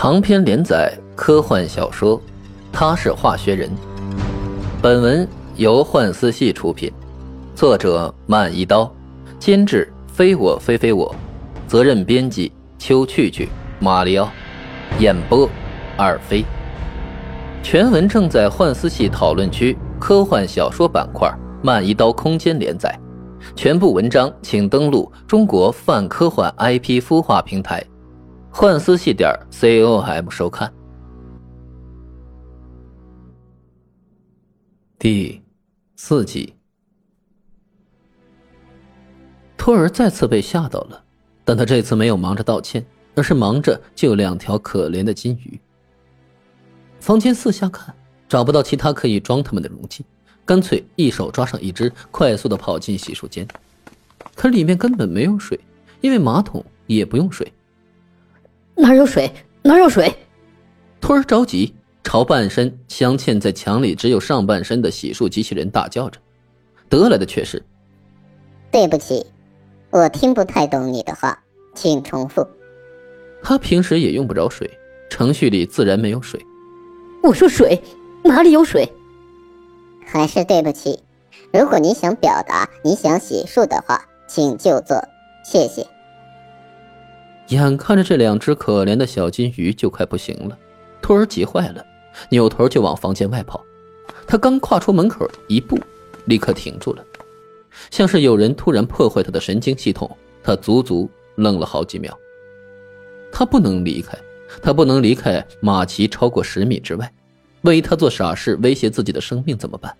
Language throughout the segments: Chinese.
长篇连载科幻小说《他是化学人》，本文由幻思系出品，作者慢一刀，监制非我非非我，责任编辑秋去去、马里奥，演播二飞。全文正在幻思系讨论区科幻小说板块慢一刀空间连载，全部文章请登录中国泛科幻 IP 孵化平台。幻思系点 com 收看。第四集，托尔再次被吓到了，但他这次没有忙着道歉，而是忙着救两条可怜的金鱼。房间四下看，找不到其他可以装他们的容器，干脆一手抓上一只，快速的跑进洗漱间。可里面根本没有水，因为马桶也不用水。哪有水？哪有水？托儿着急，朝半身镶嵌在墙里只有上半身的洗漱机器人大叫着，得来的却是：“对不起，我听不太懂你的话，请重复。”他平时也用不着水，程序里自然没有水。我说水，哪里有水？还是对不起，如果你想表达你想洗漱的话，请就坐，谢谢。眼看着这两只可怜的小金鱼就快不行了，托儿急坏了，扭头就往房间外跑。他刚跨出门口一步，立刻停住了，像是有人突然破坏他的神经系统。他足足愣了好几秒。他不能离开，他不能离开马奇超过十米之外。万一他做傻事威胁自己的生命怎么办？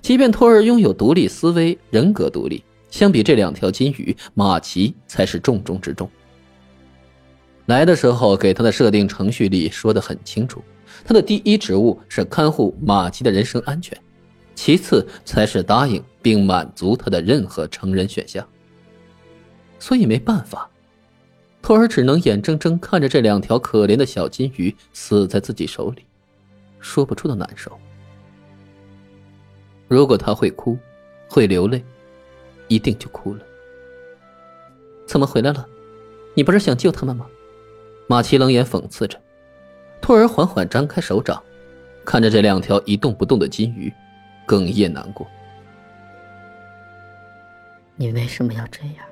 即便托儿拥有独立思维、人格独立，相比这两条金鱼，马奇才是重中之重。来的时候给他的设定程序里说的很清楚，他的第一职务是看护马奇的人身安全，其次才是答应并满足他的任何成人选项。所以没办法，托尔只能眼睁睁看着这两条可怜的小金鱼死在自己手里，说不出的难受。如果他会哭，会流泪，一定就哭了。怎么回来了？你不是想救他们吗？马奇冷眼讽刺着，托儿缓缓张开手掌，看着这两条一动不动的金鱼，哽咽难过。你为什么要这样？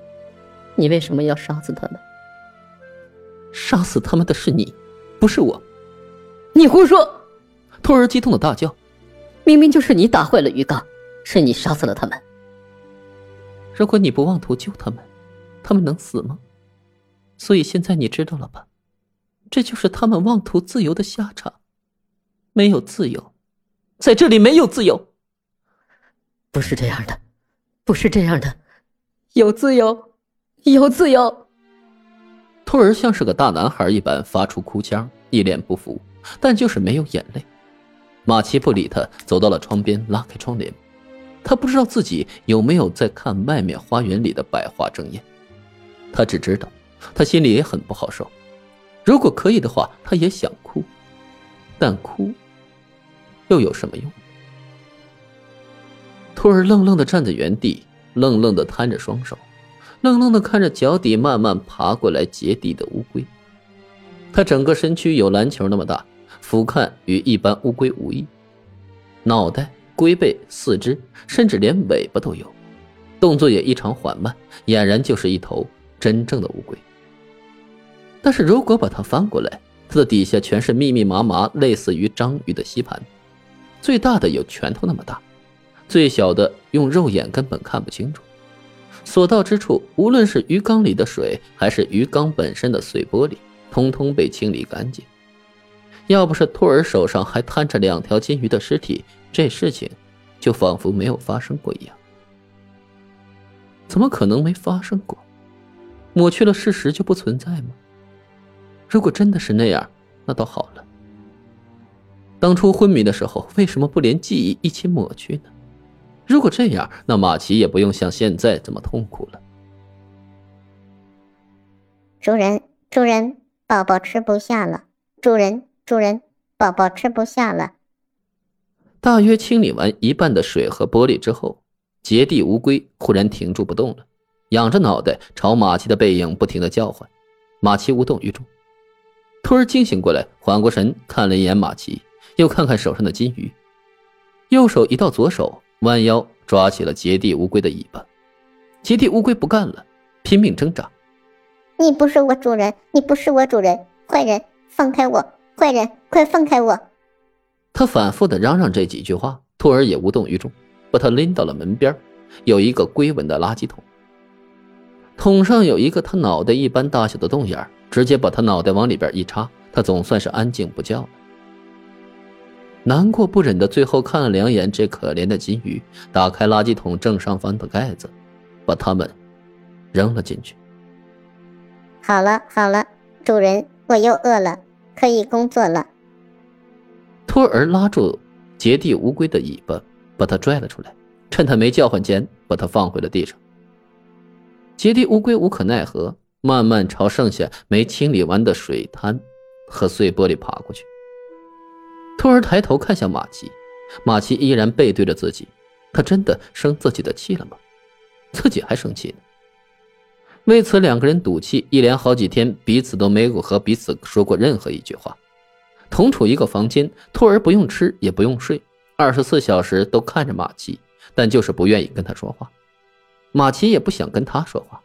你为什么要杀死他们？杀死他们的是你，不是我。你胡说！托儿激动的大叫：“明明就是你打坏了鱼缸，是你杀死了他们。如果你不妄图救他们，他们能死吗？所以现在你知道了吧？”这就是他们妄图自由的下场，没有自由，在这里没有自由。不是这样的，不是这样的，有自由，有自由。托儿像是个大男孩一般发出哭腔，一脸不服，但就是没有眼泪。马奇不理他，走到了窗边，拉开窗帘。他不知道自己有没有在看外面花园里的百花争艳，他只知道，他心里也很不好受。如果可以的话，他也想哭，但哭又有什么用？托儿愣愣的站在原地，愣愣的摊着双手，愣愣的看着脚底慢慢爬过来结地的乌龟。他整个身躯有篮球那么大，俯瞰与一般乌龟无异，脑袋、龟背、四肢，甚至连尾巴都有，动作也异常缓慢，俨然就是一头真正的乌龟。但是如果把它翻过来，它的底下全是密密麻麻、类似于章鱼的吸盘，最大的有拳头那么大，最小的用肉眼根本看不清楚。所到之处，无论是鱼缸里的水，还是鱼缸本身的碎玻璃，通通被清理干净。要不是托尔手上还摊着两条金鱼的尸体，这事情就仿佛没有发生过一样。怎么可能没发生过？抹去了事实就不存在吗？如果真的是那样，那倒好了。当初昏迷的时候，为什么不连记忆一起抹去呢？如果这样，那马奇也不用像现在这么痛苦了。主人，主人，宝宝吃不下了。主人，主人，宝宝吃不下了。大约清理完一半的水和玻璃之后，杰地乌龟忽然停住不动了，仰着脑袋朝马奇的背影不停的叫唤。马奇无动于衷。突然惊醒过来，缓过神，看了一眼马奇，又看看手上的金鱼，右手移到左手，弯腰抓起了杰地乌龟的尾巴。杰地乌龟不干了，拼命挣扎：“你不是我主人，你不是我主人，坏人，放开我！坏人，快放开我！”他反复的嚷嚷这几句话，兔儿也无动于衷，把他拎到了门边，有一个龟纹的垃圾桶，桶上有一个他脑袋一般大小的洞眼直接把他脑袋往里边一插，他总算是安静不叫了。难过不忍的，最后看了两眼这可怜的金鱼，打开垃圾桶正上方的盖子，把它们扔了进去。好了好了，主人，我又饿了，可以工作了。托儿拉住杰地乌龟的尾巴，把它拽了出来，趁它没叫唤间，把它放回了地上。杰地乌龟无可奈何。慢慢朝剩下没清理完的水滩和碎玻璃爬过去。兔儿抬头看向马奇，马奇依然背对着自己。他真的生自己的气了吗？自己还生气呢。为此，两个人赌气，一连好几天，彼此都没有和彼此说过任何一句话。同处一个房间，兔儿不用吃也不用睡，二十四小时都看着马奇，但就是不愿意跟他说话。马奇也不想跟他说话。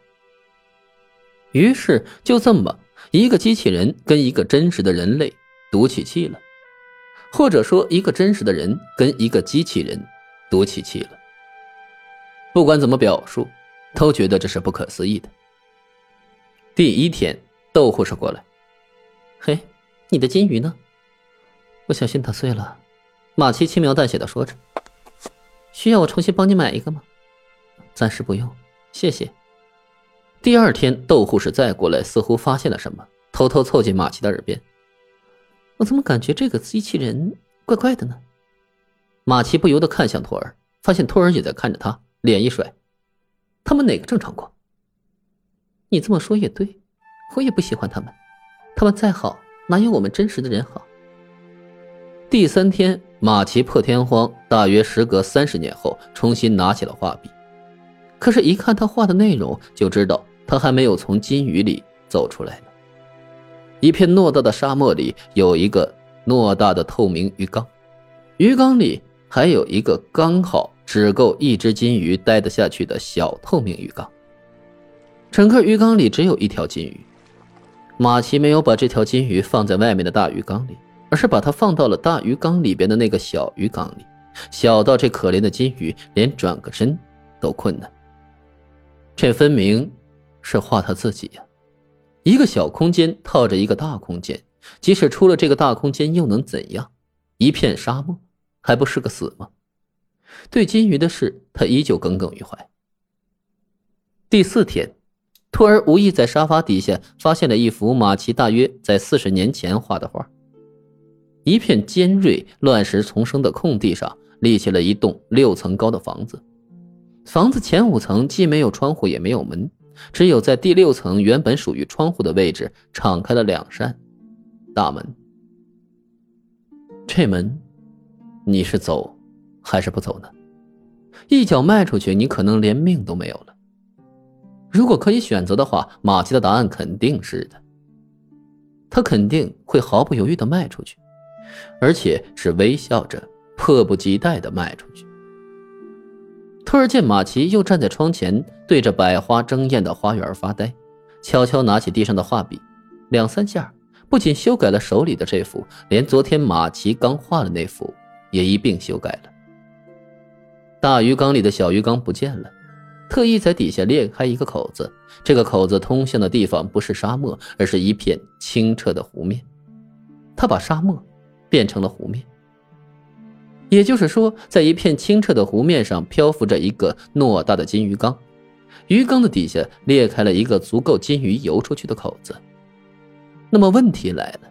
于是就这么，一个机器人跟一个真实的人类赌起气了，或者说一个真实的人跟一个机器人赌起气了。不管怎么表述，都觉得这是不可思议的。第一天，窦护士过来，嘿，你的金鱼呢？不小心打碎了。马奇轻描淡写的说着，需要我重新帮你买一个吗？暂时不用，谢谢。第二天，窦护士再过来，似乎发现了什么，偷偷凑近马奇的耳边：“我怎么感觉这个机器人怪怪的呢？”马奇不由得看向托儿，发现托儿也在看着他，脸一甩：“他们哪个正常过？”你这么说也对，我也不喜欢他们，他们再好，哪有我们真实的人好？第三天，马奇破天荒，大约时隔三十年后，重新拿起了画笔。可是，一看他画的内容，就知道他还没有从金鱼里走出来呢。一片偌大的沙漠里，有一个偌大的透明鱼缸，鱼缸里还有一个刚好只够一只金鱼待得下去的小透明鱼缸。整个鱼缸里只有一条金鱼，马奇没有把这条金鱼放在外面的大鱼缸里，而是把它放到了大鱼缸里边的那个小鱼缸里，小到这可怜的金鱼连转个身都困难。这分明是画他自己呀！一个小空间套着一个大空间，即使出了这个大空间又能怎样？一片沙漠还不是个死吗？对金鱼的事，他依旧耿耿于怀。第四天，托儿无意在沙发底下发现了一幅马奇大约在四十年前画的画。一片尖锐乱石丛生的空地上，立起了一栋六层高的房子。房子前五层既没有窗户也没有门，只有在第六层原本属于窗户的位置敞开了两扇大门。这门，你是走还是不走呢？一脚迈出去，你可能连命都没有了。如果可以选择的话，马奇的答案肯定是的。他肯定会毫不犹豫的迈出去，而且是微笑着、迫不及待的迈出去。突然见马奇又站在窗前，对着百花争艳的花园发呆，悄悄拿起地上的画笔，两三下，不仅修改了手里的这幅，连昨天马奇刚画的那幅也一并修改了。大鱼缸里的小鱼缸不见了，特意在底下裂开一个口子，这个口子通向的地方不是沙漠，而是一片清澈的湖面。他把沙漠变成了湖面。也就是说，在一片清澈的湖面上漂浮着一个偌大的金鱼缸，鱼缸的底下裂开了一个足够金鱼游出去的口子。那么问题来了，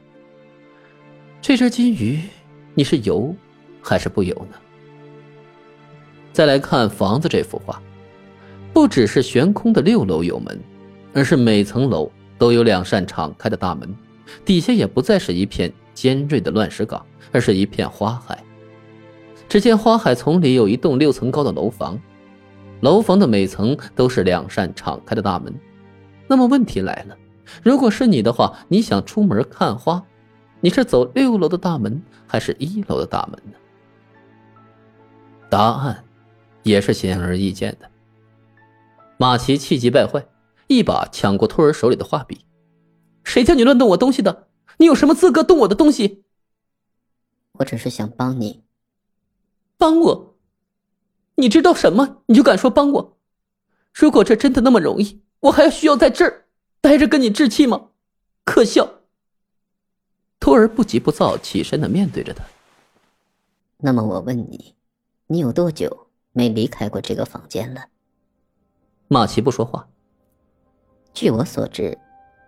这只金鱼，你是游还是不游呢？再来看房子这幅画，不只是悬空的六楼有门，而是每层楼都有两扇敞开的大门，底下也不再是一片尖锐的乱石岗，而是一片花海。只见花海丛里有一栋六层高的楼房，楼房的每层都是两扇敞开的大门。那么问题来了，如果是你的话，你想出门看花，你是走六楼的大门，还是一楼的大门呢？答案也是显而易见的。马奇气急败坏，一把抢过托儿手里的画笔：“谁叫你乱动我东西的？你有什么资格动我的东西？”我只是想帮你。帮我？你知道什么？你就敢说帮我？如果这真的那么容易，我还要需要在这儿待着跟你置气吗？可笑！托儿不急不躁起身的面对着他。那么我问你，你有多久没离开过这个房间了？马奇不说话。据我所知，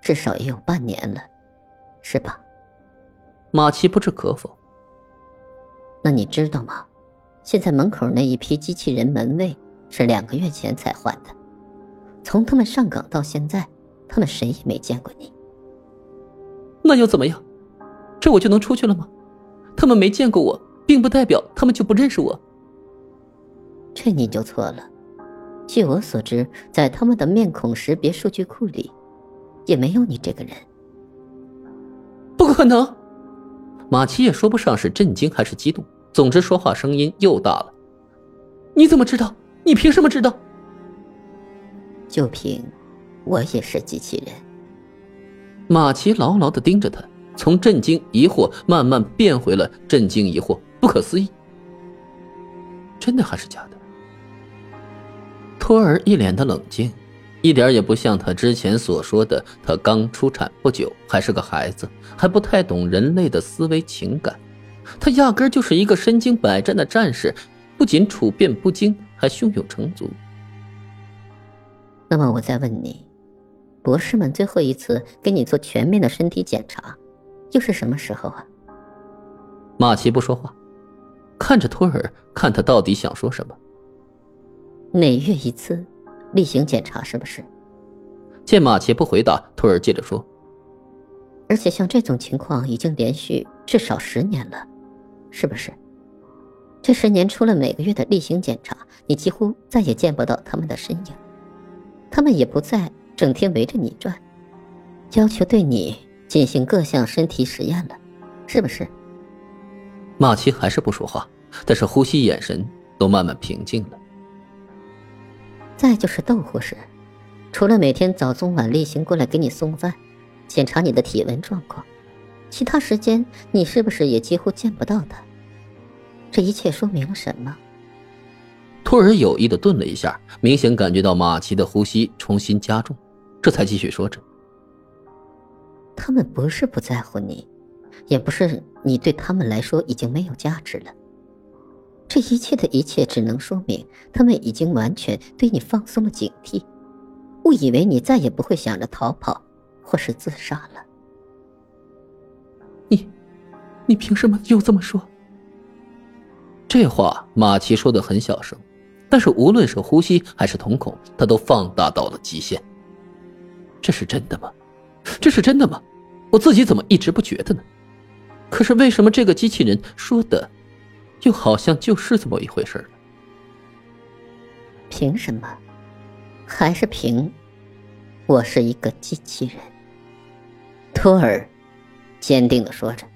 至少也有半年了，是吧？马奇不置可否。那你知道吗？现在门口那一批机器人门卫是两个月前才换的，从他们上岗到现在，他们谁也没见过你。那又怎么样？这我就能出去了吗？他们没见过我，并不代表他们就不认识我。这你就错了。据我所知，在他们的面孔识别数据库里，也没有你这个人。不可能！马奇也说不上是震惊还是激动。总之，说话声音又大了。你怎么知道？你凭什么知道？就凭我也是机器人。马奇牢牢的盯着他，从震惊、疑惑慢慢变回了震惊、疑惑、不可思议。真的还是假的？托儿一脸的冷静，一点也不像他之前所说的，他刚出产不久，还是个孩子，还不太懂人类的思维情感。他压根就是一个身经百战的战士，不仅处变不惊，还胸有成竹。那么我再问你，博士们最后一次给你做全面的身体检查，又是什么时候啊？马奇不说话，看着托尔，看他到底想说什么。每月一次例行检查是不是？见马奇不回答，托尔接着说：“而且像这种情况已经连续至少十年了。”是不是？这十年除了每个月的例行检查，你几乎再也见不到他们的身影，他们也不再整天围着你转，要求对你进行各项身体实验了，是不是？马奇还是不说话，但是呼吸、眼神都慢慢平静了。再就是窦护士，除了每天早中晚例行过来给你送饭，检查你的体温状况。其他时间，你是不是也几乎见不到他？这一切说明了什么？托尔有意的顿了一下，明显感觉到马奇的呼吸重新加重，这才继续说着：“他们不是不在乎你，也不是你对他们来说已经没有价值了。这一切的一切，只能说明他们已经完全对你放松了警惕，误以为你再也不会想着逃跑或是自杀了。”你凭什么又这么说？这话马奇说的很小声，但是无论是呼吸还是瞳孔，他都放大到了极限。这是真的吗？这是真的吗？我自己怎么一直不觉得呢？可是为什么这个机器人说的，又好像就是这么一回事呢？凭什么？还是凭我是一个机器人？托尔坚定的说着。